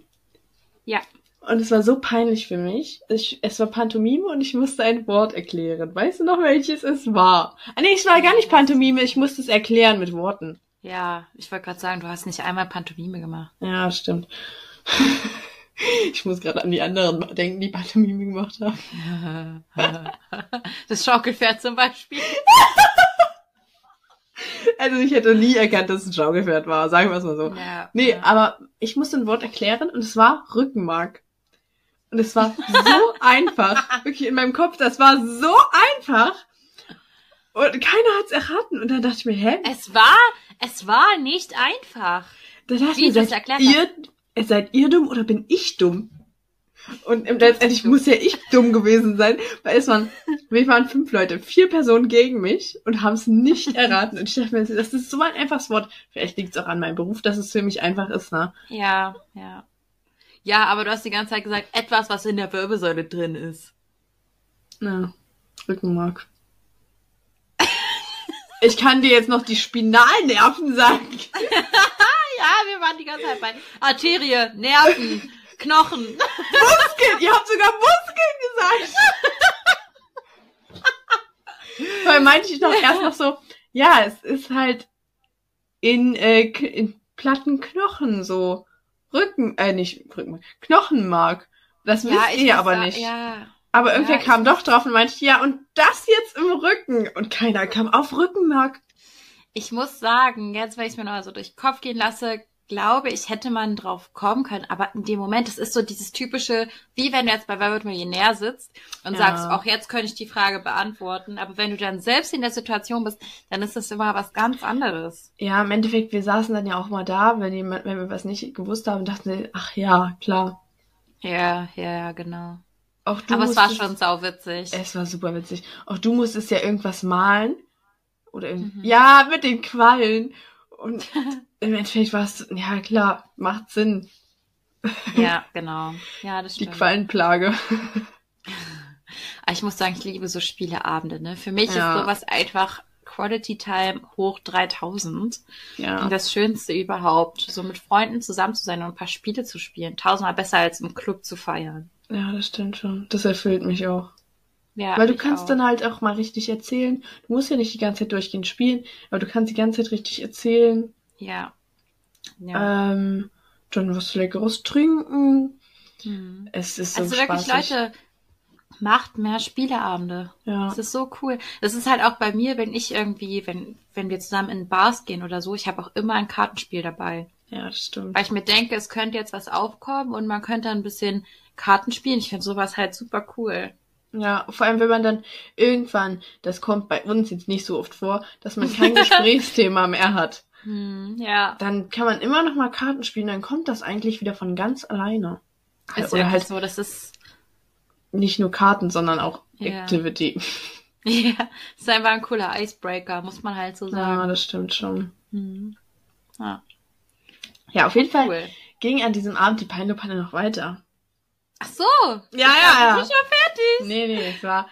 Ja. Und es war so peinlich für mich. Ich, es war Pantomime und ich musste ein Wort erklären. Weißt du noch, welches es war? Ah, nee, es war gar nicht Pantomime. Ich musste es erklären mit Worten. Ja, ich wollte gerade sagen, du hast nicht einmal Pantomime gemacht. Ja, stimmt. ich muss gerade an die anderen denken, die Pantomime gemacht haben. Das Schaukelpferd zum Beispiel. Also ich hätte nie erkannt, dass es ein Schaukelpferd war. Sagen wir es mal so. Ja, Nee, ja. aber ich musste ein Wort erklären und es war Rückenmark. Und es war so einfach. Wirklich in meinem Kopf, das war so einfach. Und keiner hat's erraten. Und dann dachte ich mir, hä? Es war, es war nicht einfach. Da dachte ich Wie mir, du es seid ihr, seid ihr dumm oder bin ich dumm? Und letztendlich muss ja ich dumm gewesen sein, weil es waren, wir waren fünf Leute, vier Personen gegen mich und haben es nicht erraten. Und ich dachte mir, das ist so ein einfaches Wort. Vielleicht liegt es auch an meinem Beruf, dass es für mich einfach ist, ne? Ja, ja. Ja, aber du hast die ganze Zeit gesagt, etwas, was in der Wirbelsäule drin ist. Ja, Rückenmark. Ich kann dir jetzt noch die Spinalnerven sagen. Ja, wir waren die ganze Zeit bei Arterie, Nerven, Knochen. Muskeln, ihr habt sogar Muskeln gesagt. Weil meinte ich doch erst noch so, ja, es ist halt in, äh, in platten Knochen so. Rücken, äh, nicht Rückenmark, Knochenmark. Das wisst ihr aber sa- nicht. Ja. Aber irgendwer Ja, kam doch drauf und meinte, ja, und das jetzt im Rücken. Und keiner kam auf Rückenmark. Ich muss sagen, jetzt, wenn ich es mir noch mal so durch den Kopf gehen lasse, glaube ich, hätte man drauf kommen können. Aber in dem Moment, es ist so dieses typische, wie wenn du jetzt bei Wer wird Millionär sitzt und Ja. sagst, auch jetzt könnte ich die Frage beantworten. Aber wenn du dann selbst in der Situation bist, dann ist das immer was ganz anderes. Ja, im Endeffekt, wir saßen dann ja auch mal da, wenn jemand, wenn wir was nicht gewusst haben, dachten wir, ach ja, klar. Ja, ja, ja, genau. Auch du Aber es war schon sauwitzig. Es war super witzig. Auch du musstest ja irgendwas malen. Oder irgend- Mhm. ja, mit den Quallen. Und im Endeffekt war es, ja klar, macht Sinn. Ja, genau. Ja, das Die stimmt. Quallenplage. Aber ich muss sagen, ich liebe so Spieleabende, ne? Für mich Ja. ist sowas einfach Quality Time hoch 3000. Ja. Und das Schönste überhaupt, so mit Freunden zusammen zu sein und ein paar Spiele zu spielen. Tausendmal besser als im Club zu feiern. ja, das stimmt schon. Das erfüllt mich auch. Ja, Weil du kannst auch. dann halt auch mal richtig erzählen. Du musst ja nicht die ganze Zeit durchgehend spielen, aber du kannst die ganze Zeit richtig erzählen. Ja. Ja. Ähm, dann was Leckeres trinken. Hm. Es ist so Also wirklich, spaßig. Leute, macht mehr Spieleabende. Ja. Das ist so cool. Das ist halt auch bei mir, wenn ich irgendwie, wenn, wenn wir zusammen in Bars gehen oder so, ich habe auch immer ein Kartenspiel dabei. ja, das stimmt. Weil ich mir denke, es könnte jetzt was aufkommen und man könnte ein bisschen Karten spielen. Ich finde sowas halt super cool. Ja, vor allem, wenn man dann irgendwann, das kommt bei uns jetzt nicht so oft vor, dass man kein Gesprächsthema mehr hat. Hm, ja. Dann kann man immer noch mal Karten spielen, dann kommt das eigentlich wieder von ganz alleine. Ist Oder halt so, das ist, nicht nur Karten, sondern auch Ja. Activity. ja, ist einfach ein cooler Icebreaker, muss man halt so Ja, sagen. das stimmt schon. Hm. Ja, Ja, auf jeden Fall cool. ging an diesem Abend die Peinepanne noch weiter. Ach so. Ja, ja, ja. Ich schon fertig. Nee, nee, es war.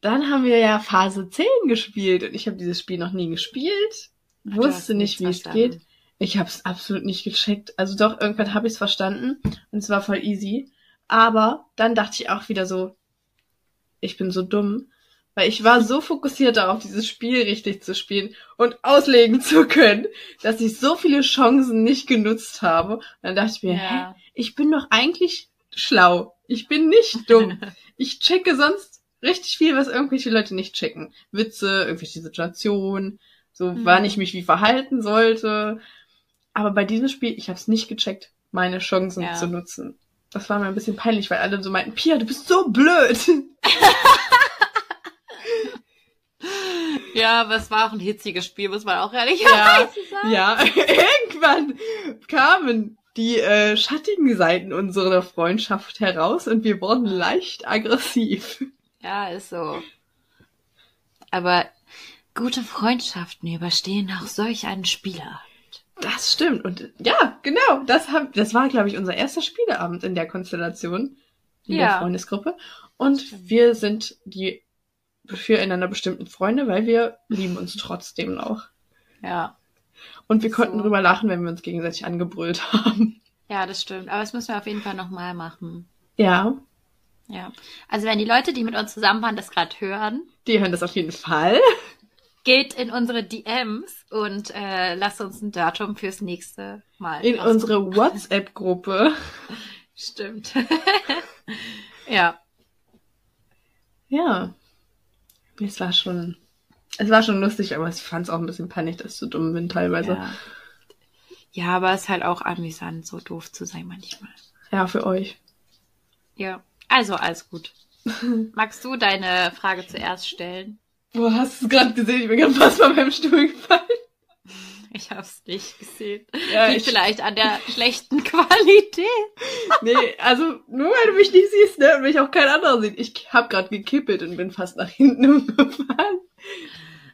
dann haben wir ja Phase 10 gespielt und ich habe dieses Spiel noch nie gespielt, wusste nicht, wie es geht. Ich habe es absolut nicht gecheckt. Also doch, irgendwann habe ich es verstanden und es war voll easy. Aber dann dachte ich auch wieder so, ich bin so dumm, weil ich war so fokussiert darauf, dieses Spiel richtig zu spielen und auslegen zu können, dass ich so viele Chancen nicht genutzt habe. Und dann dachte ich mir, hä, Ja. ich bin doch eigentlich schlau. Ich bin nicht dumm. Ich checke sonst richtig viel, was irgendwelche Leute nicht checken. Witze, irgendwelche Situationen, so Mhm. wann ich mich wie verhalten sollte. Aber bei diesem Spiel, ich habe es nicht gecheckt, meine Chancen Ja. zu nutzen. Das war mir ein bisschen peinlich, weil alle so meinten, Pia, du bist so blöd. Ja, aber es war auch ein hitziges Spiel, muss man auch ehrlich Ja, sagen. ja, irgendwann kamen die äh, schattigen Seiten unserer Freundschaft heraus und wir wurden leicht aggressiv. Ja, ist so. Aber gute Freundschaften überstehen auch solch einen Spieler. Das stimmt. Und ja, genau, das, hab, das war, glaube ich, unser erster Spieleabend in der Konstellation, in der Ja. Freundesgruppe. Und wir sind die füreinander bestimmten Freunde, weil wir lieben uns trotzdem noch. Ja. Und wir konnten So. drüber lachen, wenn wir uns gegenseitig angebrüllt haben. Ja, das stimmt. Aber das müssen wir auf jeden Fall nochmal machen. Ja, Ja. Also wenn die Leute, die mit uns zusammen waren, das gerade hören, die hören das auf jeden Fall. Geht in unsere DMs und äh, lasst uns ein Datum fürs nächste Mal. In raussuchen. unsere WhatsApp-Gruppe. Stimmt. ja. Ja. Es war schon, es war schon lustig, aber ich fand es auch ein bisschen peinlich, dass ich so dumm bin teilweise. ja. Ja, aber es ist halt auch amüsant, so doof zu sein manchmal. ja für euch. Ja. Also, alles gut. Magst du deine Frage zuerst stellen? Boah, hast du es gerade gesehen? Ich bin gerade fast von meinem Stuhl gefallen. Ich hab's nicht gesehen. Ja, Liegt ich- vielleicht an der schlechten Qualität. Nee, also nur weil du mich nicht siehst, ne, und mich auch kein anderer sieht. Ich hab gerade gekippelt und bin fast nach hinten umgefallen.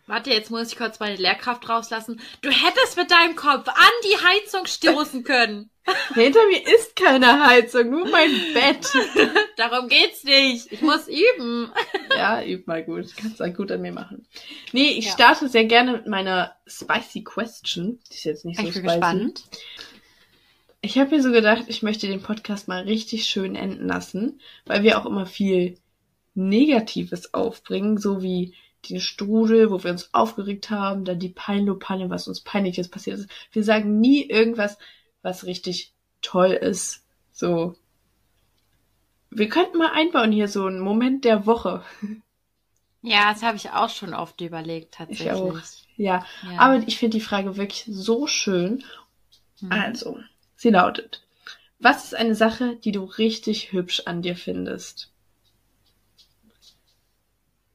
Warte, jetzt muss ich kurz meine Lehrkraft rauslassen. Du hättest mit deinem Kopf an die Heizung stoßen können. Hinter mir ist keine Heizung, nur mein Bett. Darum geht's nicht. Ich muss üben. Ja, üb mal gut. Kannst du gut an mir machen. Nee, ich Ja. starte sehr gerne mit meiner Spicy Question. Die ist jetzt nicht so Ich bin spicy. gespannt. Ich habe mir so gedacht, ich möchte den Podcast mal richtig schön enden lassen, weil wir auch immer viel Negatives aufbringen, so wie den Strudel, wo wir uns aufgeregt haben, dann die Peinlopanne, was uns peinliches passiert ist. Wir sagen nie irgendwas, was richtig toll ist. So. Wir könnten mal einbauen hier so einen Moment der Woche. Ja, das habe ich auch schon oft überlegt, tatsächlich. Ich auch. Ja, Ja. aber ich finde die Frage wirklich so schön. Hm. Also, sie lautet, was ist eine Sache, die du richtig hübsch an dir findest?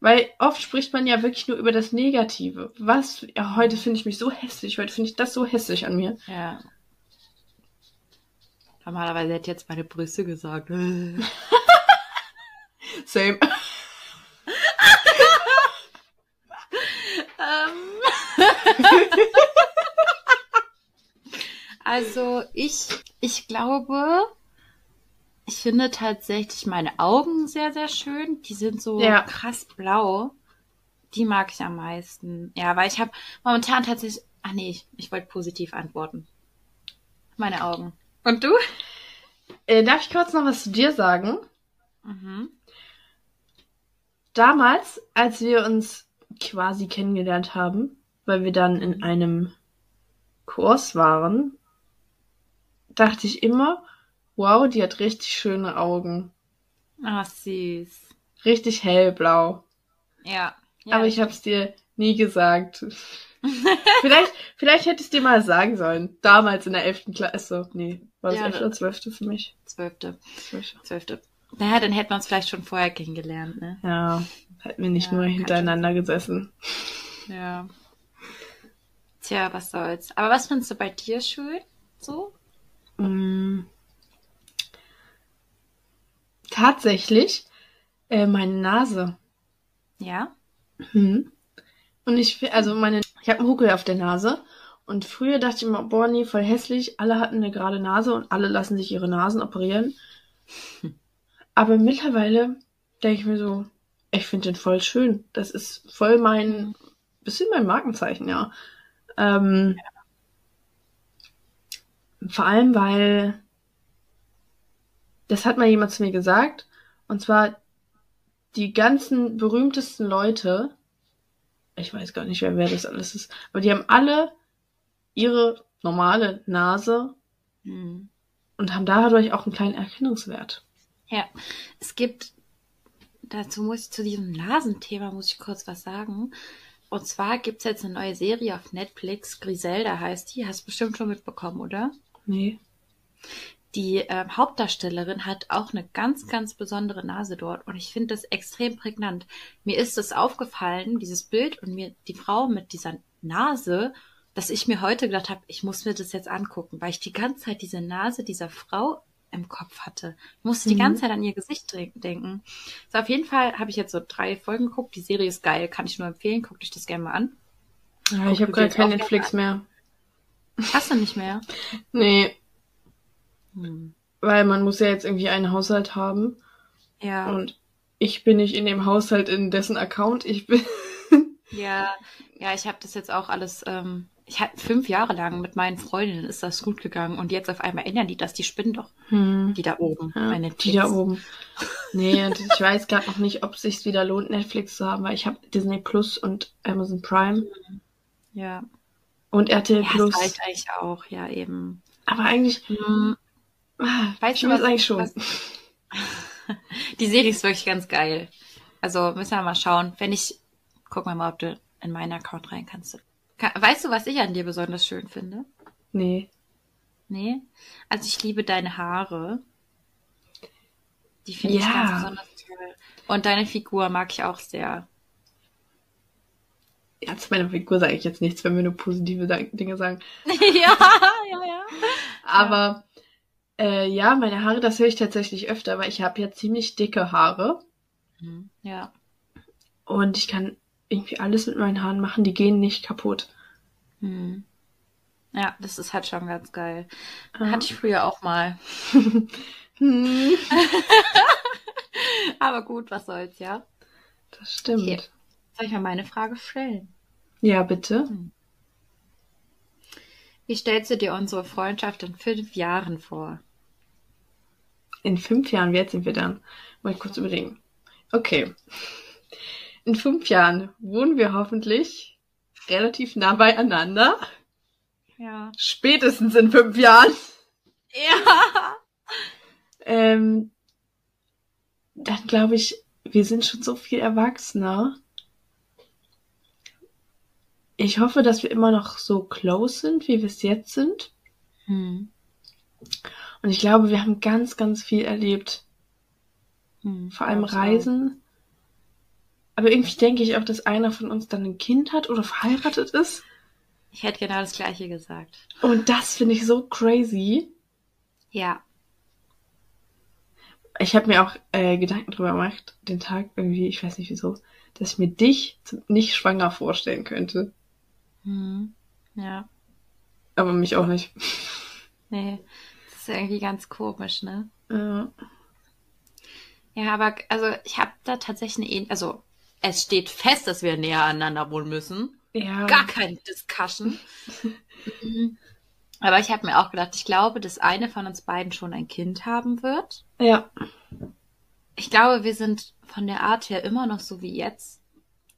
Weil oft spricht man ja wirklich nur über das Negative. Was, ja, heute finde ich mich so hässlich, heute finde ich das so hässlich an mir. Ja. Normalerweise hätte jetzt meine Brüste gesagt. Same. Ähm. also ich, ich glaube, ich finde tatsächlich meine Augen sehr, sehr schön. Die sind so Ja. krass blau. Die mag ich am meisten. Ja, weil ich habe momentan tatsächlich. Ah nee, ich, ich wollte positiv antworten. Meine Augen. Und du? Äh, darf ich kurz noch was zu dir sagen? Mhm. Damals, als wir uns quasi kennengelernt haben, weil wir dann in einem Kurs waren, dachte ich immer, wow, die hat richtig schöne Augen. Ach, süß. Richtig hellblau. Ja. ja Aber ich hab's dir nie gesagt. vielleicht, vielleicht hätte ich dir mal sagen sollen. Damals in der 11. Klasse. Nee, war das Ja, 11. ne. oder 12. für mich? Zwölfte. Zwölfte. Zwölfte. Naja, dann hätten wir uns vielleicht schon vorher kennengelernt, ne? Ja, hätten wir nicht Ja, nur hintereinander gesessen. Ja. Tja, was soll's. Aber was findest du bei dir schön? So? Mm. Tatsächlich äh, meine Nase. Ja? Hm. Und ich also meine, ich habe einen Huckel auf der Nase. Und früher dachte ich immer, boah, nee, voll hässlich. Alle hatten eine gerade Nase und alle lassen sich ihre Nasen operieren. Aber mittlerweile denke ich mir so, Ich finde den voll schön. Das ist voll mein, bisschen mein Markenzeichen, ja. Ähm, vor allem, weil das hat mal jemand zu mir gesagt. Und zwar die ganzen berühmtesten Leute, ich weiß gar nicht, wer, wer das alles ist, aber die haben alle ihre normale Nase Hm. und haben dadurch auch einen kleinen Erkennungswert. Ja, es gibt, dazu muss ich zu diesem Nasenthema muss ich kurz was sagen. Und zwar gibt's jetzt eine neue Serie auf Netflix, Griselda heißt die, hast bestimmt schon mitbekommen, oder? Nee. Die ähm, Hauptdarstellerin hat auch eine ganz, ganz besondere Nase dort und ich finde das extrem prägnant. Mir ist es aufgefallen, dieses Bild und mir die Frau mit dieser Nase, dass ich mir heute gedacht habe, ich muss mir das jetzt angucken, weil ich die ganze Zeit diese Nase dieser Frau im Kopf hatte. Ich musste die Mhm. ganze Zeit an ihr Gesicht denken. So, auf jeden Fall habe ich jetzt so drei Folgen geguckt. Die Serie ist geil, kann ich nur empfehlen. Guckt euch das gerne mal an. Ja, ich habe gerade kein Netflix mehr. Hast du nicht mehr? Nee, Hm. weil man muss ja jetzt irgendwie einen Haushalt haben. Ja. Und ich bin nicht in dem Haushalt, in dessen Account ich bin. Ja, ja, ich habe das jetzt auch alles, ähm, ich hab fünf Jahre lang mit meinen Freundinnen ist das gut gegangen und jetzt auf einmal ändern die das, die spinnen doch, Hm. die da oben Ja, bei Netflix. die da oben. Nee, und ich weiß gerade noch nicht, ob es sich wieder lohnt, Netflix zu haben, weil ich habe Disney Plus und Amazon Prime Ja, und RTL ja Plus. das reicht eigentlich auch, ja eben. Aber eigentlich, Hm, ah, Weißt ich du, was- eigentlich schon. was- Die Serie ist wirklich ganz geil. Also müssen wir mal schauen. Wenn ich, guck mal, mal, ob du in meinen Account rein kannst. Ka- Weißt du, was ich an dir besonders schön finde? Nee. Nee? Also ich liebe deine Haare. Die finde ich Ja. ganz besonders toll. Und deine Figur mag ich auch sehr. Ja, zu meiner Figur sage ich jetzt nichts, wenn wir nur positive Dinge sagen. ja, ja, ja. Aber äh, ja, meine Haare, das höre ich tatsächlich öfter, weil ich habe ja ziemlich dicke Haare Mhm. Ja. und ich kann irgendwie alles mit meinen Haaren machen, die gehen nicht kaputt. Mhm. Ja, das ist halt schon ganz geil. Ja. Hatte ich früher auch mal. Hm, Aber gut, was soll's, ja? das stimmt. Okay. Soll ich mal meine Frage stellen? Ja, bitte. Wie stellst du dir unsere Freundschaft in fünf Jahren vor? In fünf Jahren, wie alt sind wir dann? Mal kurz überlegen. Okay. In fünf Jahren wohnen wir hoffentlich relativ nah beieinander. Ja. Spätestens in fünf Jahren. Ja. Ähm, dann glaube ich, wir sind schon so viel erwachsener. Ich hoffe, dass wir immer noch so close sind, wie wir es jetzt sind. Hm. Und ich glaube, wir haben ganz, ganz viel erlebt. Hm. Vor allem. Reisen. Aber irgendwie denke ich auch, dass einer von uns dann ein Kind hat oder verheiratet ist. Ich hätte genau das Gleiche gesagt. Und das finde ich so crazy. Ja. Ich habe mir auch äh, Gedanken drüber gemacht, den Tag irgendwie, ich weiß nicht wieso, dass ich mir dich nicht schwanger vorstellen könnte. Hm. Ja. Aber mich auch nicht. Nee. Ist irgendwie ganz komisch, ne? Ja. Ja, aber also ich habe da tatsächlich eine also es steht fest, dass wir näher aneinander wohnen müssen. ja. Gar kein Discussion. Aber ich habe mir auch gedacht, ich glaube, dass eine von uns beiden schon ein Kind haben wird. Ja. Ich glaube, wir sind von der Art her immer noch so wie jetzt.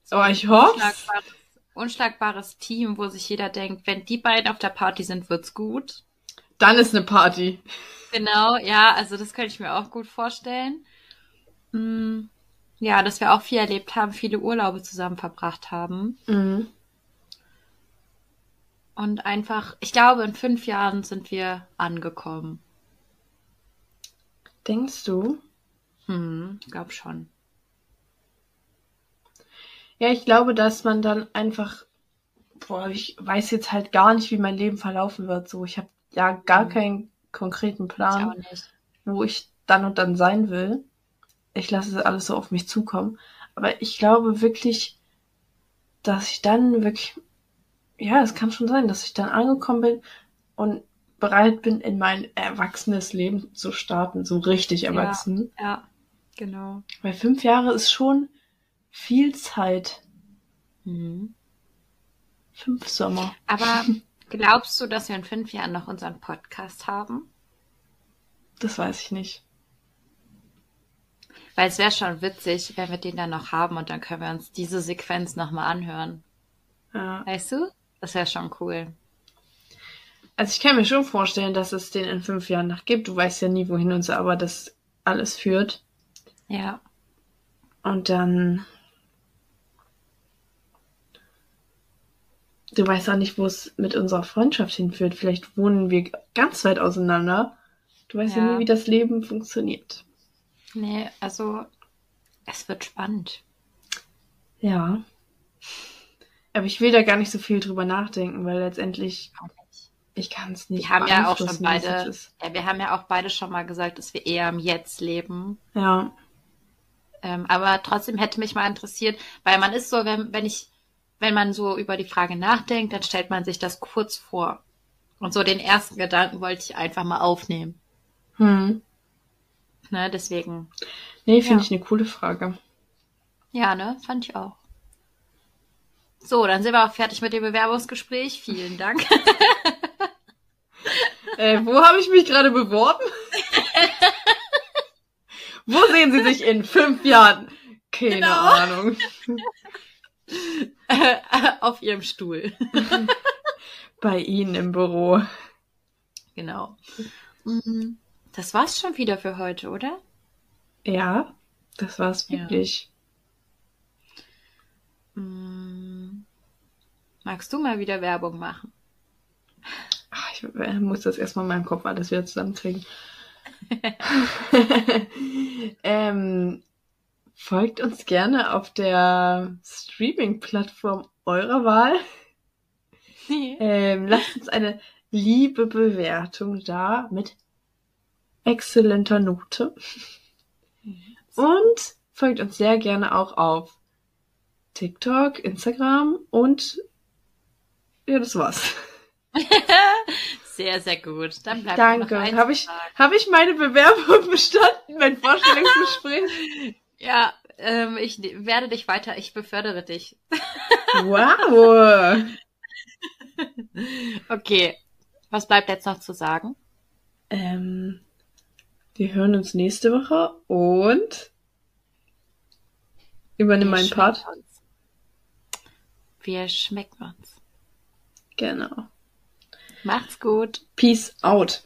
So Oh, ich hoffe. unschlagbares, unschlagbares Team, wo sich jeder denkt, wenn die beiden auf der Party sind, wird's gut. Dann ist eine Party. Genau, ja, also das könnte ich mir auch gut vorstellen. Mm, Ja, dass wir auch viel erlebt haben, viele Urlaube zusammen verbracht haben. Mhm. Und einfach, ich glaube, in fünf Jahren sind wir angekommen. Denkst du? Hm, glaub schon. Ja, ich glaube, dass man dann einfach, boah, ich weiß jetzt halt gar nicht, wie mein Leben verlaufen wird. So, ich habe ja gar Mhm. keinen konkreten Plan. wo ich dann und dann sein will. Ich lasse es alles so auf mich zukommen. Aber ich glaube wirklich, dass ich dann wirklich, ja, es kann schon sein, dass ich dann angekommen bin und bereit bin, in mein erwachsenes Leben zu starten, so richtig erwachsen. Ja, genau. Weil fünf Jahre ist schon viel Zeit. Mhm. Fünf Sommer. Aber glaubst du, dass wir in fünf Jahren noch unseren Podcast haben? Das weiß ich nicht. Weil es wäre schon witzig, wenn wir den dann noch haben und dann können wir uns diese Sequenz nochmal anhören. Ja. Weißt du? Das wäre schon cool. Also ich kann mir schon vorstellen, dass es den in fünf Jahren noch gibt. Du weißt ja nie, wohin uns aber das alles führt. Ja. Und dann. Du weißt auch nicht, wo es mit unserer Freundschaft hinführt. Vielleicht wohnen wir ganz weit auseinander. Du weißt ja, Ja. nie, wie das Leben funktioniert. Nee, also es wird spannend. Ja. Aber ich will da gar nicht so viel drüber nachdenken, weil letztendlich ich kann es nicht. Wir haben ja auch schon beide, ja, wir haben ja auch beide schon mal gesagt, dass wir eher im Jetzt leben. Ja. Ähm, aber trotzdem hätte mich mal interessiert, weil man ist so, wenn, wenn ich, wenn man so über die Frage nachdenkt, dann stellt man sich das kurz vor. Und so den ersten Gedanken wollte ich einfach mal aufnehmen. Hm. Ne, deswegen, Nee, finde Ja. ich eine coole Frage. ja, ne, fand ich auch. So, dann sind wir auch fertig mit dem Bewerbungsgespräch. Vielen Dank. Äh, wo habe ich mich gerade beworben? wo sehen Sie sich in fünf Jahren? Keine Genau. Ahnung. Auf ihrem Stuhl. Bei Ihnen im Büro. Genau. Mhm. Das war's schon wieder für heute, oder? Ja, das war's Ja. wirklich. Mm. Magst du mal wieder Werbung machen? Ach, ich äh, muss das erstmal in meinem Kopf alles wieder zusammenkriegen. ähm, folgt uns gerne auf der Streaming-Plattform eurer Wahl. Ähm, lasst uns eine liebe Bewertung da mit exzellenter Note. Und folgt uns sehr gerne auch auf TikTok, Instagram und ja, das war's. Sehr, sehr gut. Dann bleibt noch Danke. eins Habe ich, hab ich meine Bewerbung bestanden, mein Vorstellungsgespräch? Ja, ähm, ich werde dich weiter, ich befördere dich. wow. Okay. Was bleibt jetzt noch zu sagen? Ähm, wir hören uns nächste Woche und übernimm meinen Wir Part. uns. Wir schmecken uns. Genau. Macht's gut. Peace out.